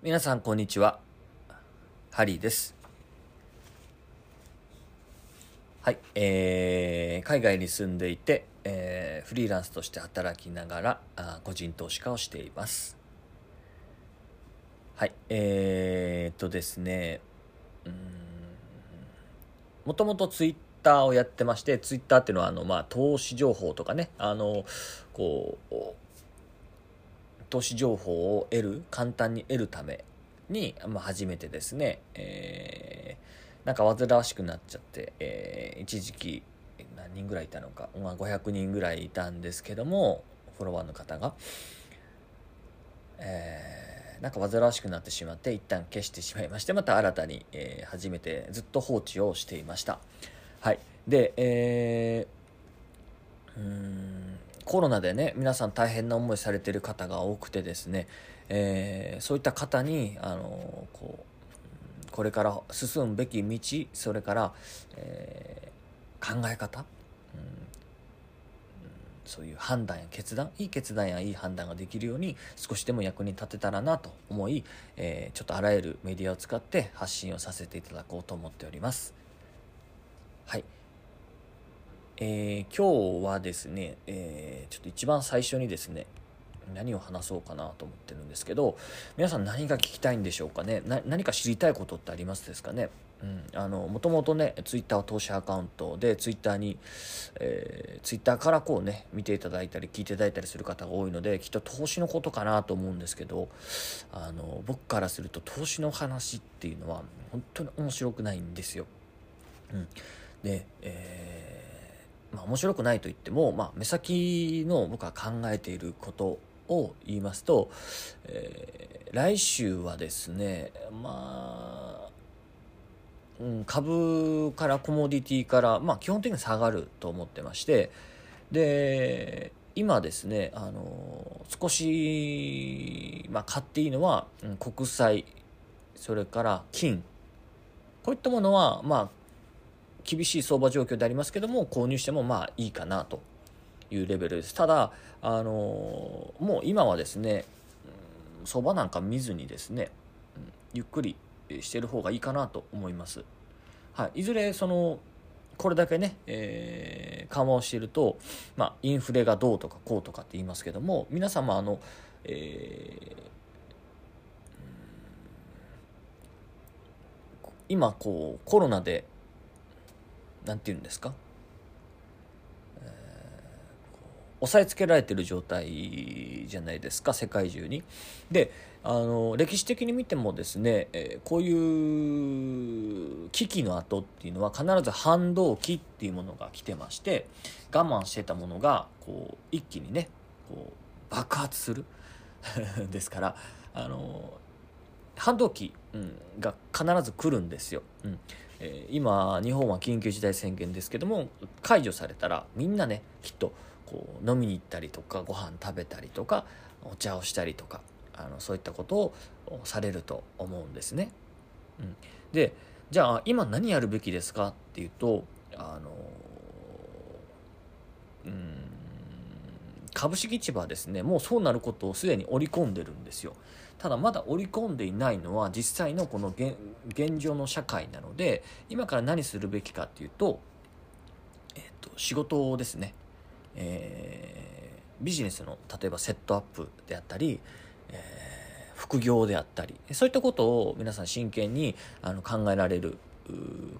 皆さんこんにちは。ハリーです。はいえー、海外に住んでいて、えー、フリーランスとして働きながらあ個人投資家をしています。はいえー、っとですねうんもともとツイッターをやってましてツイッターっていうのはあの、まあ、投資情報とかねあのこう投資情報を得る簡単に得るために、まあ、初めてですね、えー、なんか煩わしくなっちゃって、えー、一時期何人ぐらいいたのか、まあ、500人ぐらいいたんですけどもフォロワーの方が、えー、なんか煩わしくなってしまって一旦消してしまいましてまた新たに、えー、初めてずっと放置をしていました。はい。でえー、うんコロナでね皆さん大変な思いされてる方が多くてですね、えー、そういった方にあのこうこれから進むべき道それから、えー、考え方、うん、そういう判断や決断いい決断やいい判断ができるように少しでも役に立てたらなと思い、えー、ちょっとあらゆるメディアを使って発信をさせていただこうと思っております。はいえー、今日はですね、えー、ちょっと一番最初にですね、何を話そうかなと思ってるんですけど、皆さん何が聞きたいんでしょうかね？何か知りたいことってありますですかね？うん、あの、もともとね、ツイッターは投資アカウントで、ツイッターに、えー、ツイッターからこうね、見ていただいたり、聞いていただいたりする方が多いので、きっと投資のことかなと思うんですけど、あの、僕からすると投資の話っていうのは、本当に面白くないんですよ。うん。で、えーまあ、面白くないと言っても、まあ、目先の僕は考えていることを言いますと、えー、来週はですね、まあ、うん、株からコモディティから、まあ、基本的に下がると思ってまして、で、今ですね、あの、少し、まあ、買っていいのは、うん、国債、それから金、こういったものは、まあ、厳しい相場状況でありますけども購入してもまあいいかなというレベルです。ただあのもう今はですね相場なんか見ずにですねうんゆっくりしてる方がいいかなと思います、はい、いずれそのこれだけね、えー、緩和をしていると、まあ、インフレがどうとかこうとかって言いますけども皆様あの、えー今こうコロナで何て言うんですか、えー、押さえつけられてる状態じゃないですか？世界中に。であの歴史的に見てもですね、えー、こういう危機の後っていうのは必ず反動期っていうものが来てまして我慢してたものがこう一気にねこう爆発する ですからあの反動期、うん、が必ず来るんですよ。うんえー、今日本は緊急事態宣言ですけども解除されたらみんなねきっとこう飲みに行ったりとかご飯食べたりとかお茶をしたりとかあのそういったことをされると思うんですね。うん、でじゃあ今何やるべきですか？っていうとあのうん株式市場はですねもうそうなることをすでに織り込んでるんですよ。ただまだ織り込んでいないのは実際のこの現状の社会なので今から何するべきかっていうと,、えーと、仕事をですね、えー、ビジネスの例えばセットアップであったり、えー、副業であったりそういったことを皆さん真剣にあの考えられる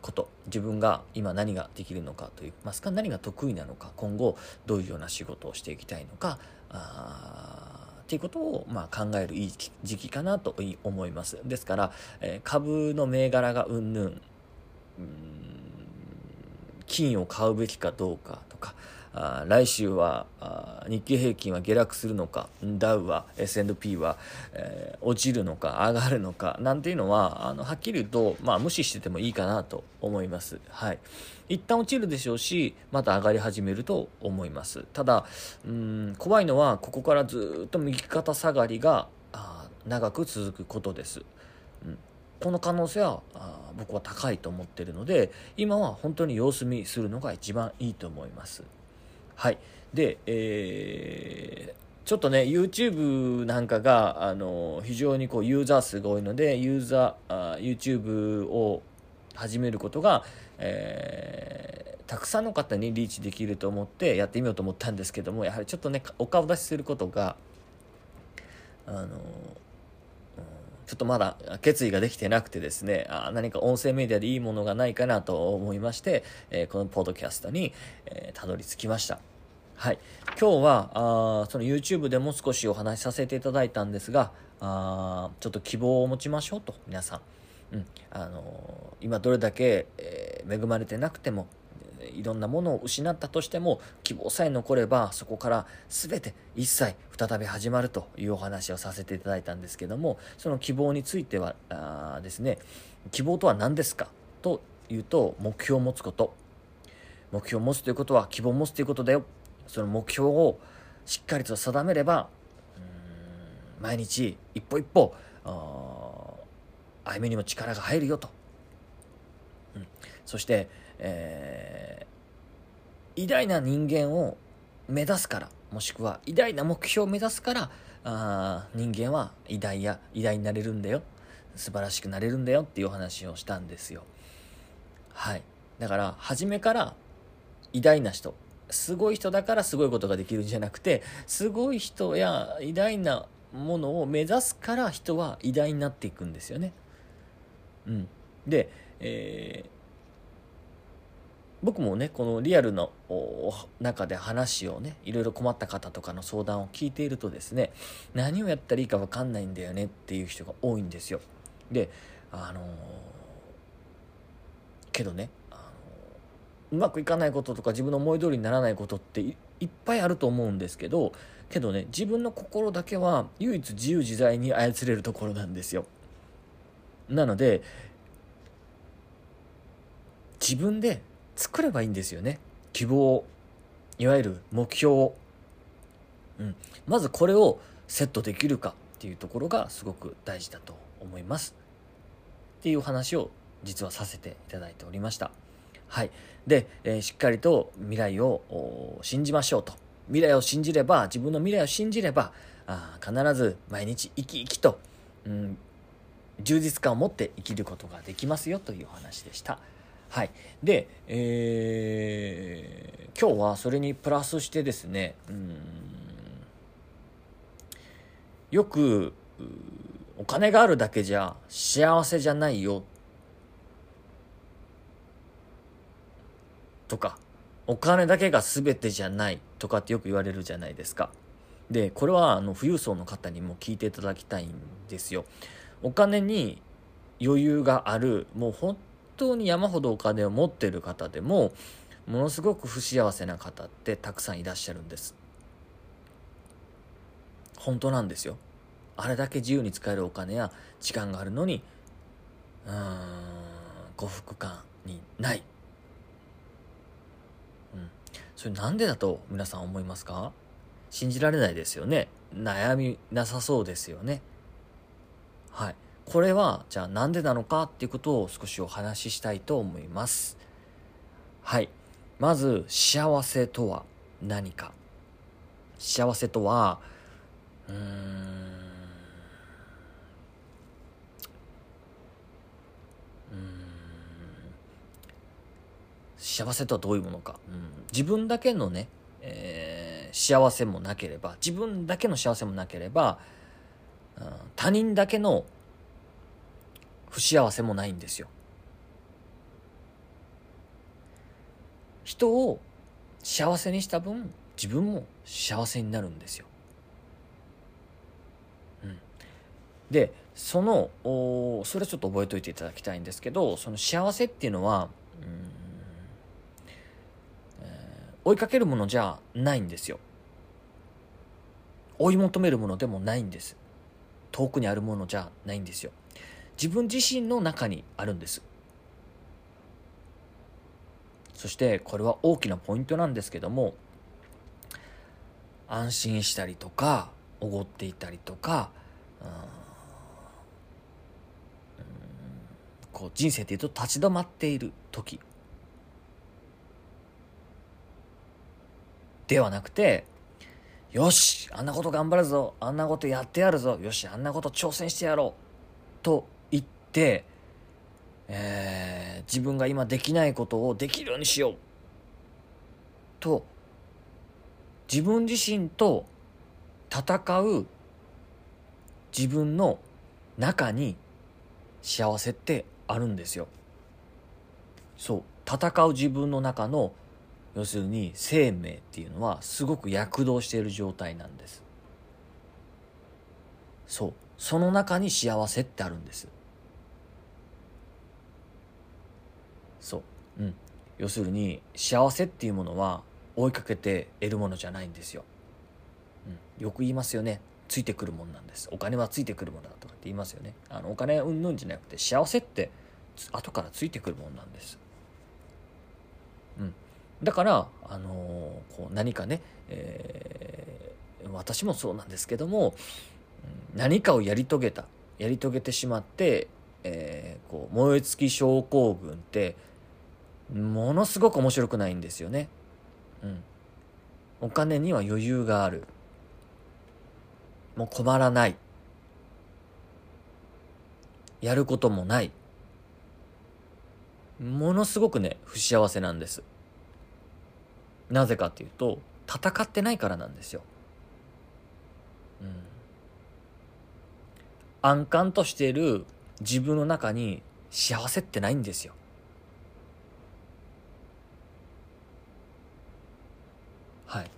こと。自分が今何ができるのかといいますか何が得意なのか今後どういうような仕事をしていきたいのかあっていうことを、まあ、考えるいい時期かなと思います。ですから、えー、株の銘柄がうんぬん、金を買うべきかどうかとか、あ来週はあ日経平均は下落するのかダウは S&P は、えー、落ちるのか上がるのかなんていうのはあのはっきり言うと、まあ、無視しててもいいかなと思います。はい、一旦落ちるでしょうしまた上がり始めると思います。ただうん怖いのはここからずっと右肩下がりが長く続くことです、うん、この可能性は僕は高いと思ってるので今は本当に様子見するのが一番いいと思います。はい。で、えー、ちょっとね YouTube なんかがあの非常にこうユーザー数が多いのでユーザーあ YouTube を始めることが、えー、たくさんの方にリーチできると思ってやってみようと思ったんですけどもやはりちょっとねお顔出しすることがあのちょっとまだ決意ができてなくてですね、あ何か音声メディアでいいものがないかなと思いまして、えー、このポッドキャストに、えー、たどり着きました。はい。今日は、あその YouTube でも少しお話しさせていただいたんですが、あちょっと希望を持ちましょうと、皆さん。うん。あのー、今どれだけ、え恵まれてなくても、いろんなものを失ったとしても希望さえ残ればそこから全て一切再び始まるというお話をさせていただいたんですけどもその希望についてはあですね希望とは何ですかというと目標を持つこと。目標を持つということは希望を持つということだよ。その目標をしっかりと定めれば毎日一歩一歩歩みにも力が入るよと、うん、そしてえ、偉大な人間を目指すからもしくは偉大な目標を目指すからあ人間は偉大や偉大になれるんだよ。素晴らしくなれるんだよっていうお話をしたんですよ。はい。だから初めから偉大な人。すごい人だからすごいことができるんじゃなくてすごい人や偉大なものを目指すから人は偉大になっていくんですよね。うん、で、えー僕もねこのリアルの中で話をねいろいろ困った方とかの相談を聞いているとですね何をやったらいいか分かんないんだよねっていう人が多いんですよ。であのー、けどね、あのー、うまくいかないこととか自分の思い通りにならないことっていっぱいあると思うんですけどけどね自分の心だけは唯一自由自在に操れるところなんですよ。なので自分で作ればいいんですよね。希望いわゆる目標を、うん、まずこれをセットできるかっていうところがすごく大事だと思います。っていう話を実はさせていただいておりました。はい。で、えー、しっかりと未来を信じましょうと。未来を信じれば自分の未来を信じればあ必ず毎日生き生きと、うん、充実感を持って生きることができますよというお話でした。はい。で、えー、今日はそれにプラスしてですね、うんよく、お金があるだけじゃ幸せじゃないよ。とか、お金だけが全てじゃないとかってよく言われるじゃないですか。で、これはあの富裕層の方にも聞いていただきたいんですよ。お金に余裕がある、もう本当に山ほどお金を持ってる方でもものすごく不幸せな方ってたくさんいらっしゃるんです。本当なんですよ。あれだけ自由に使えるお金や時間があるのにうーん幸福感にない、うん、それなんでだと皆さん思いますか？信じられないですよね。悩みなさそうですよね。はい。これはじゃあなんでなのかっていうことを少しお話ししたいと思います。はい。まず幸せとは何か。幸せとはうーん。幸せとはどういうものか、うん、自分だけのね、えー、幸せもなければ自分だけの幸せもなければ、うん、他人だけの不幸せもないんですよ。人を幸せにした分自分も幸せになるんですよ。うん、でそのおそれちょっと覚えておいていただきたいんですけどその幸せっていうのは、うん、追いかけるものじゃないんですよ。追い求めるものでもないんです。遠くにあるものじゃないんですよ。自分自身の中にあるんです。そしてこれは大きなポイントなんですけども安心したりとかおごっていたりとかこう人生でいうと立ち止まっている時ではなくてよしあんなこと頑張るぞあんなことやってやるぞよしあんなこと挑戦してやろうとて、えー、自分が今できないことをできるようにしよう。と自分自身と戦う自分の中に幸せってあるんですよ。そう。戦う自分の中の要するに生命っていうのはすごく躍動している状態なんです。そう。その中に幸せってあるんです。そう。うん。要するに幸せっていうものは追いかけて得るものじゃないんですよ、うん、よく言いますよね。ついてくるもんなんです。お金はついてくるものだとかって言いますよね。あのお金うんぬんじゃなくて幸せって後からついてくるもんなんです。うん。だから、あのー、こう何かね、えー、私もそうなんですけども何かをやり遂げた。やり遂げてしまって、えー、こう燃え尽き症候群ってものすごく面白くないんですよね。うん、お金には余裕がある。もう困らない。やることもない。ものすごくね不幸せなんです。なぜかっていうと戦ってないからなんですよ。うん、安閑としている自分の中に幸せってないんですよ。はい。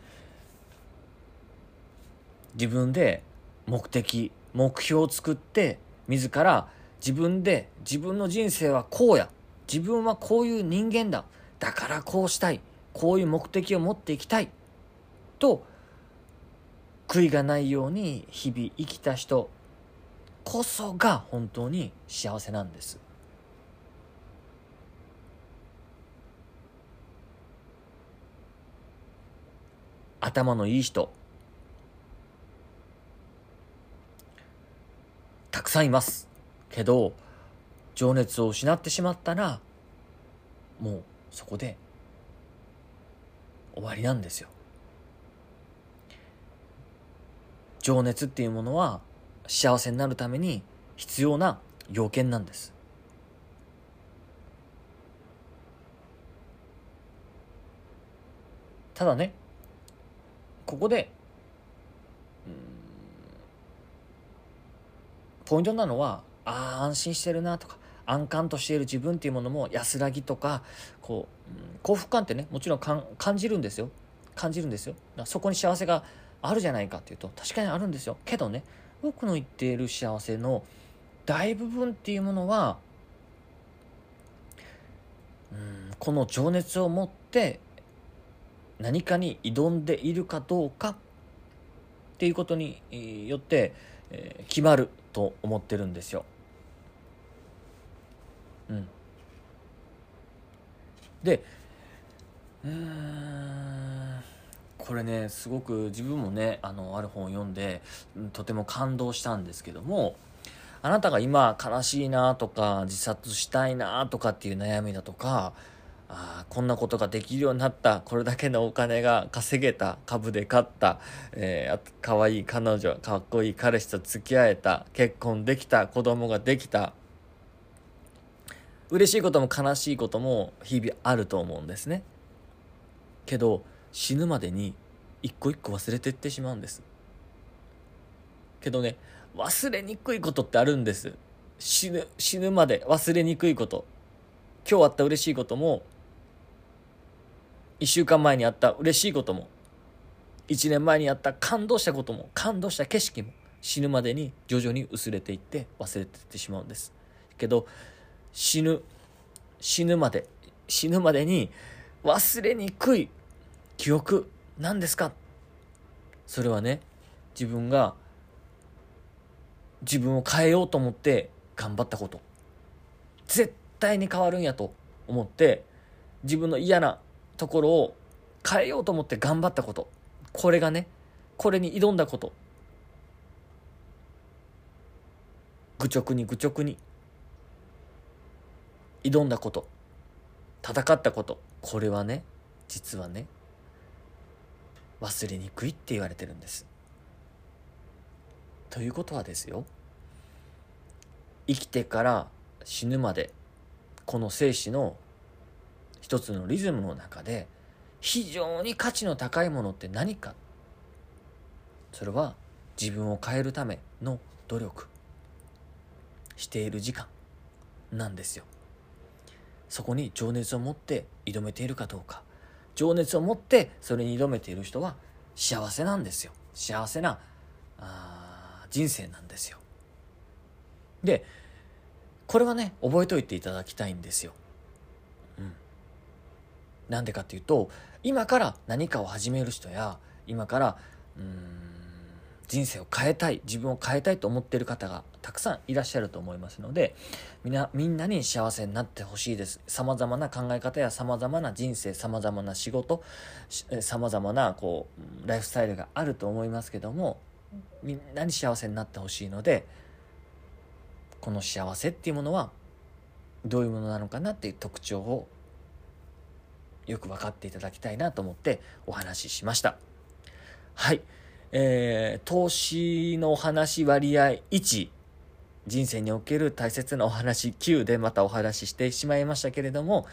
自分で目的目標を作って自ら自分で自分の人生はこうや自分はこういう人間だだからこうしたいこういう目的を持っていきたいと悔いがないように日々生きた人こそが本当に幸せなんです。頭のいい人。たくさんいます。けど情熱を失ってしまったらもうそこで終わりなんですよ。情熱っていうものは幸せになるために必要な要件なんです。ただねここでポイントなのはああ安心してるなとか安閑としている自分っていうものも安らぎとかこう、幸福感ってねもちろん感じるんですよ。感じるんですよ。そこに幸せがあるじゃないかっていうと確かにあるんですよ。けどね僕の言っている幸せの大部分っていうものはうんこの情熱を持って何かに挑んでいるかどうかっていうことによって、えー、決まると思ってるんですよ。うん、でうんこれねすごく自分もねあのある本を読んでとても感動したんですけどもあなたが今悲しいなとか自殺したいなとかっていう悩みだとかあこんなことができるようになったこれだけのお金が稼げた株で買った、えー、かわいい彼女かっこいい彼氏と付き合えた結婚できた子供ができた嬉しいことも悲しいことも日々あると思うんですね。けど死ぬまでに一個一個忘れてってしまうんです。けどね忘れにくいことってあるんです。死ぬ死ぬまで忘れにくいこと。今日あった嬉しいことも1週間前にあった嬉しいことも1年前にあった感動したことも感動した景色も死ぬまでに徐々に薄れていって忘れていってしまうんです。けど死ぬ死ぬまで死ぬまでに忘れにくい記憶？何ですか？それはね自分が自分を変えようと思って頑張ったこと。絶対に変わるんやと思って自分の嫌なところを変えようと思って頑張ったこと。これがねこれに挑んだこと。愚直に愚直に挑んだこと。戦ったこと。これはね実はね忘れにくいって言われてるんです。ということはですよ。生きてから死ぬまでこの生死の一つのリズムの中で非常に価値の高いものって何か。それは自分を変えるための努力。している時間。なんですよ。そこに情熱を持って挑めているかどうか。情熱を持ってそれに挑めている人は幸せなんですよ。幸せなあ人生なんですよ。でこれはね覚えておいていただきたいんですよ。うん。なんでかっていうと今から何かを始める人や今からうん人生を変えたい自分を変えたいと思っている方がたくさんいらっしゃると思いますのでみんなみんなに幸せになってほしいですさまざまな考え方やさまざまな人生さまざまな仕事さまざまなこうライフスタイルがあると思いますけどもみんなに幸せになってほしいのでこの幸せっていうものはどういうものなのかなっていう特徴をよく分かっていただきたいなと思ってお話ししました。はい。えー、投資のお話割合1、人生における大切なお話9でまたお話ししてしまいましたけれども、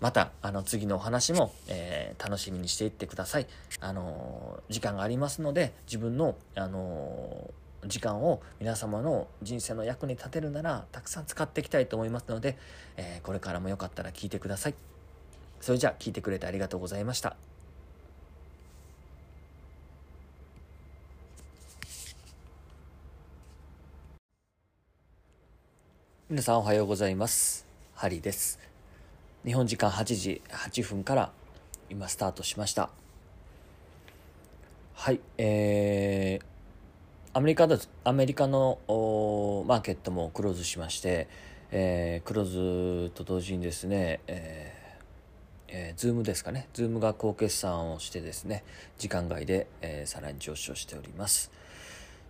また、あの、次のお話も、えー、楽しみにしていってください。あのー、時間がありますので、自分の、あのー、時間を皆様の人生の役に立てるなら、たくさん使っていきたいと思いますので、えこれからもよかったら聞いてください。それじゃあ、聞いてくれてありがとうございました。皆さんおはようございます。ハリーです。日本時間8時8分から今スタートしました。はい、えー、アメリカだアメリカのマーケットもクローズしまして、えー、クローズと同時にですね、えーえー、 Zoomですかね、 Zoomが好決算をしてですね、時間外で、えー、さらに上昇しております。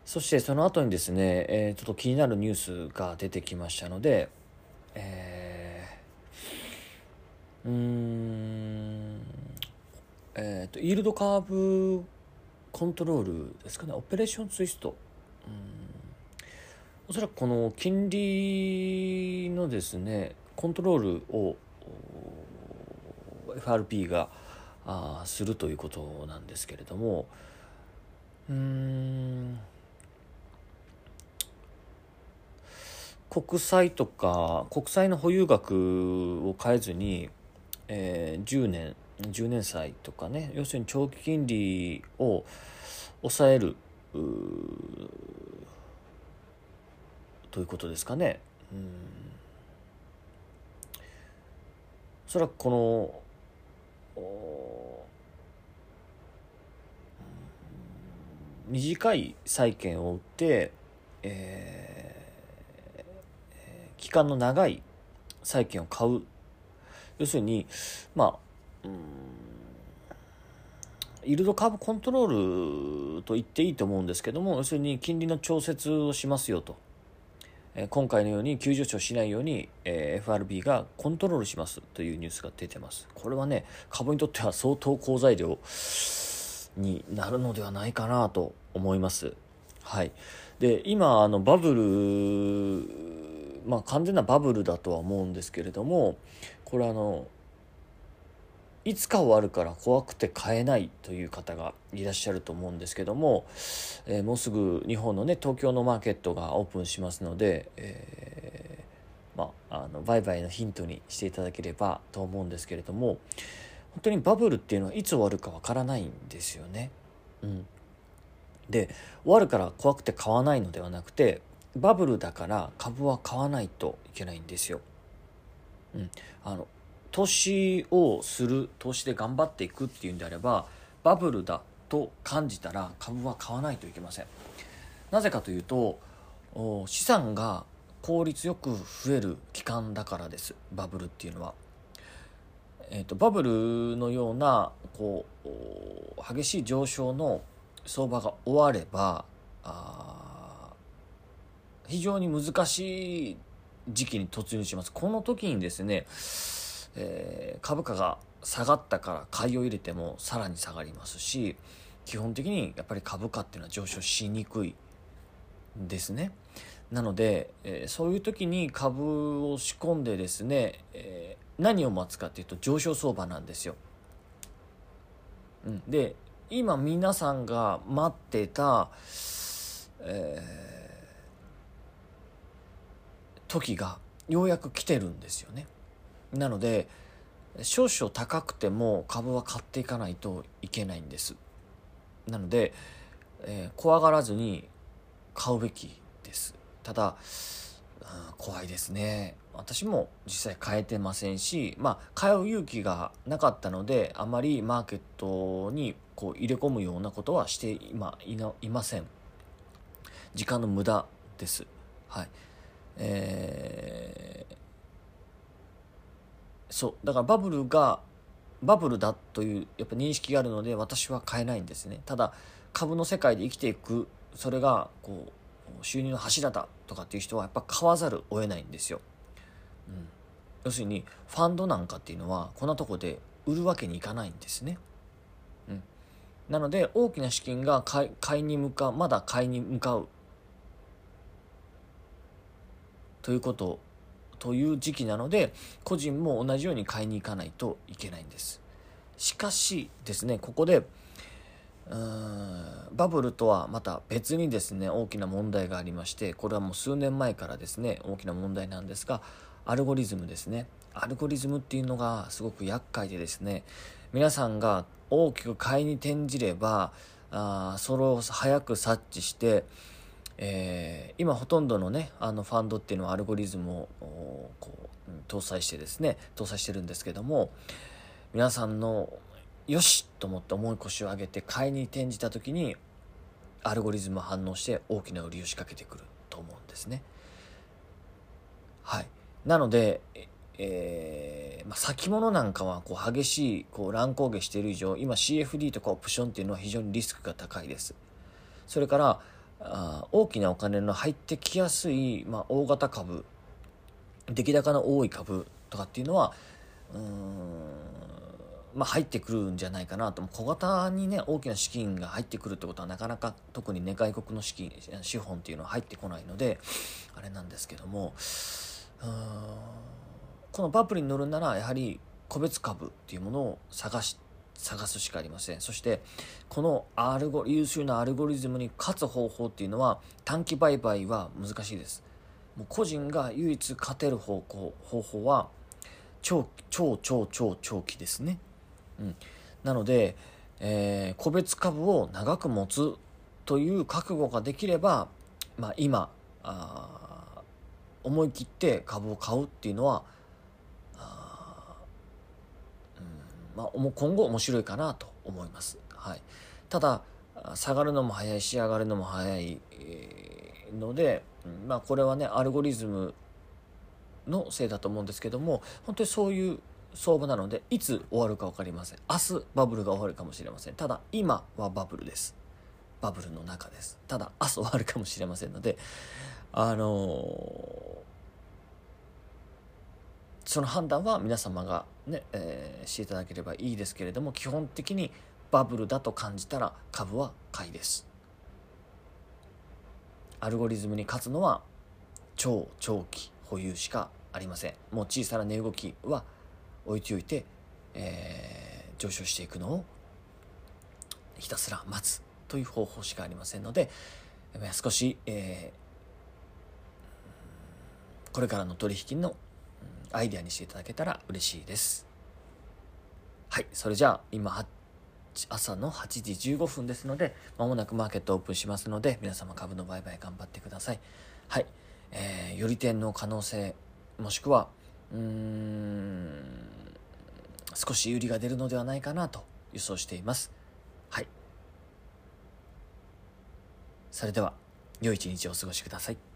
そしてその後にですね、えー、ちょっと気になるニュースが出てきましたので、えー、うーん、えっ、ー、と、イールドカーブコントロールですかね、オペレーションツイスト。うんおそらくこの金利のですね、コントロールを FRP があするということなんですけれども、うーん、国債とか国債の保有額を変えずに、えー、10年10年債とかね要するに長期金利を抑えるということですかね。うんおそらくこの短い債券を売って、えー期間の長い債券を買う。要するにまあイールドカーブコントロールと言っていいと思うんですけども要するに金利の調節をしますよと、え今回のように急上昇しないように、え FRB がコントロールしますというニュースが出てます。これはね株にとっては相当好材料になるのではないかなと思います。はい。で今あのバブルまあ、完全なバブルだとは思うんですけれどもこれあのいつか終わるから怖くて買えないという方がいらっしゃると思うんですけども、えー、もうすぐ日本のね東京のマーケットがオープンしますので、えー、まあ、あの売買のヒントにしていただければと思うんですけれども本当にバブルっていうのはいつ終わるかわからないんですよね。うん、で終わるから怖くて買わないのではなくてバブルだから株は買わないといけないんですよ。うん、あの投資をする投資で頑張っていくっていうんであればバブルだと感じたら株は買わないといけません。なぜかというと資産が効率よく増える期間だからですバブルっていうのは。えーと、バブルのようなこう激しい上昇の相場が終わればあ非常に難しい時期に突入します。この時にですね、えー、株価が下がったから買いを入れてもさらに下がりますし、基本的にやっぱり株価っていうのは上昇しにくいですね。なので、えー、そういう時に株を仕込んでですね、えー、何を待つかっていうと上昇相場なんですよ。うん、で今皆さんが待ってた、えー、時がようやく来てるんですよね。なので少々高くても株は買っていかないといけないんです。なので、えー、怖がらずに買うべきです。ただ、うん、怖いですね。私も実際買えてませんし、まあ、買う勇気がなかったので、あまりマーケットにこう入れ込むようなことはして今いいません。時間の無駄です。はい。えー、そう。だからバブルが、バブルだというやっぱ認識があるので私は買えないんですね。ただ株の世界で生きていくそれがこう収入の柱だとかっていう人はやっぱ買わざるを得ないんですよ。うん、要するにファンドなんかっていうのはこんなとこで売るわけにいかないんですね。うん、なので大きな資金が買いに向かうまだ買いに向かうということという時期なので個人も同じように買いに行かないといけないんです。しかしですねここでバブルとはまた別にですね大きな問題がありましてこれはもう数年前からですね大きな問題なんですがアルゴリズムですねアルゴリズムっていうのがすごく厄介でですね皆さんが大きく買いに転じればあそれを早く察知して、えー、今ほとんどのねあのファンドっていうのはアルゴリズムをこう搭載してですね搭載してるんですけども皆さんのよしと思って重い腰を上げて買いに転じた時にアルゴリズム反応して大きな売りを仕掛けてくると思うんですね。はい。なので、えー、まあ、先物なんかはこう激しいこう乱高下している以上今 CFD とかオプションっていうのは非常にリスクが高いです。それからあ大きなお金の入ってきやすい、まあ、大型株出来高の多い株とかっていうのはうーんまあ、入ってくるんじゃないかなと。小型にね大きな資金が入ってくるってことはなかなか特にね外国の資金資本っていうのは入ってこないのであれなんですけどもこのバブルに乗るならやはり個別株っていうものを探して探すしかありません。そしてこのアルゴ優秀なアルゴリズムに勝つ方法っていうのは短期売買は難しいです。もう個人が唯一勝てる方向方法は超超超超長期ですね。うん、なので、えー、個別株を長く持つという覚悟ができれば、まあ、今あ思い切って株を買うっていうのはあ、うんまあ、今後面白いかなと思います。はい、ただ下がるのも早いし上がるのも早いので、まあ、これはねアルゴリズムのせいだと思うんですけども本当にそういう相場なのでいつ終わるか分かりません。明日バブルが終わるかもしれません。ただ今はバブルです。バブルの中です。ただ明日終わるかもしれませんのであのー、その判断は皆様がね、えー、していただければいいですけれども基本的にバブルだと感じたら株は買いです。アルゴリズムに勝つのは超長期保有しかありません。もう小さな値動きは置いておいて、えー、上昇していくのをひたすら待つという方法しかありませんので少し、えー、これからの取引のアイデアにしていただけたら嬉しいです。はい、それじゃあ今朝の8時15分ですので、まもなくマーケットオープンしますので、皆様株の売買頑張ってください。はい、えー、より点の可能性、もしくは、うーん、少し有利が出るのではないかなと予想しています。はい。それでは、良い一日をお過ごしください。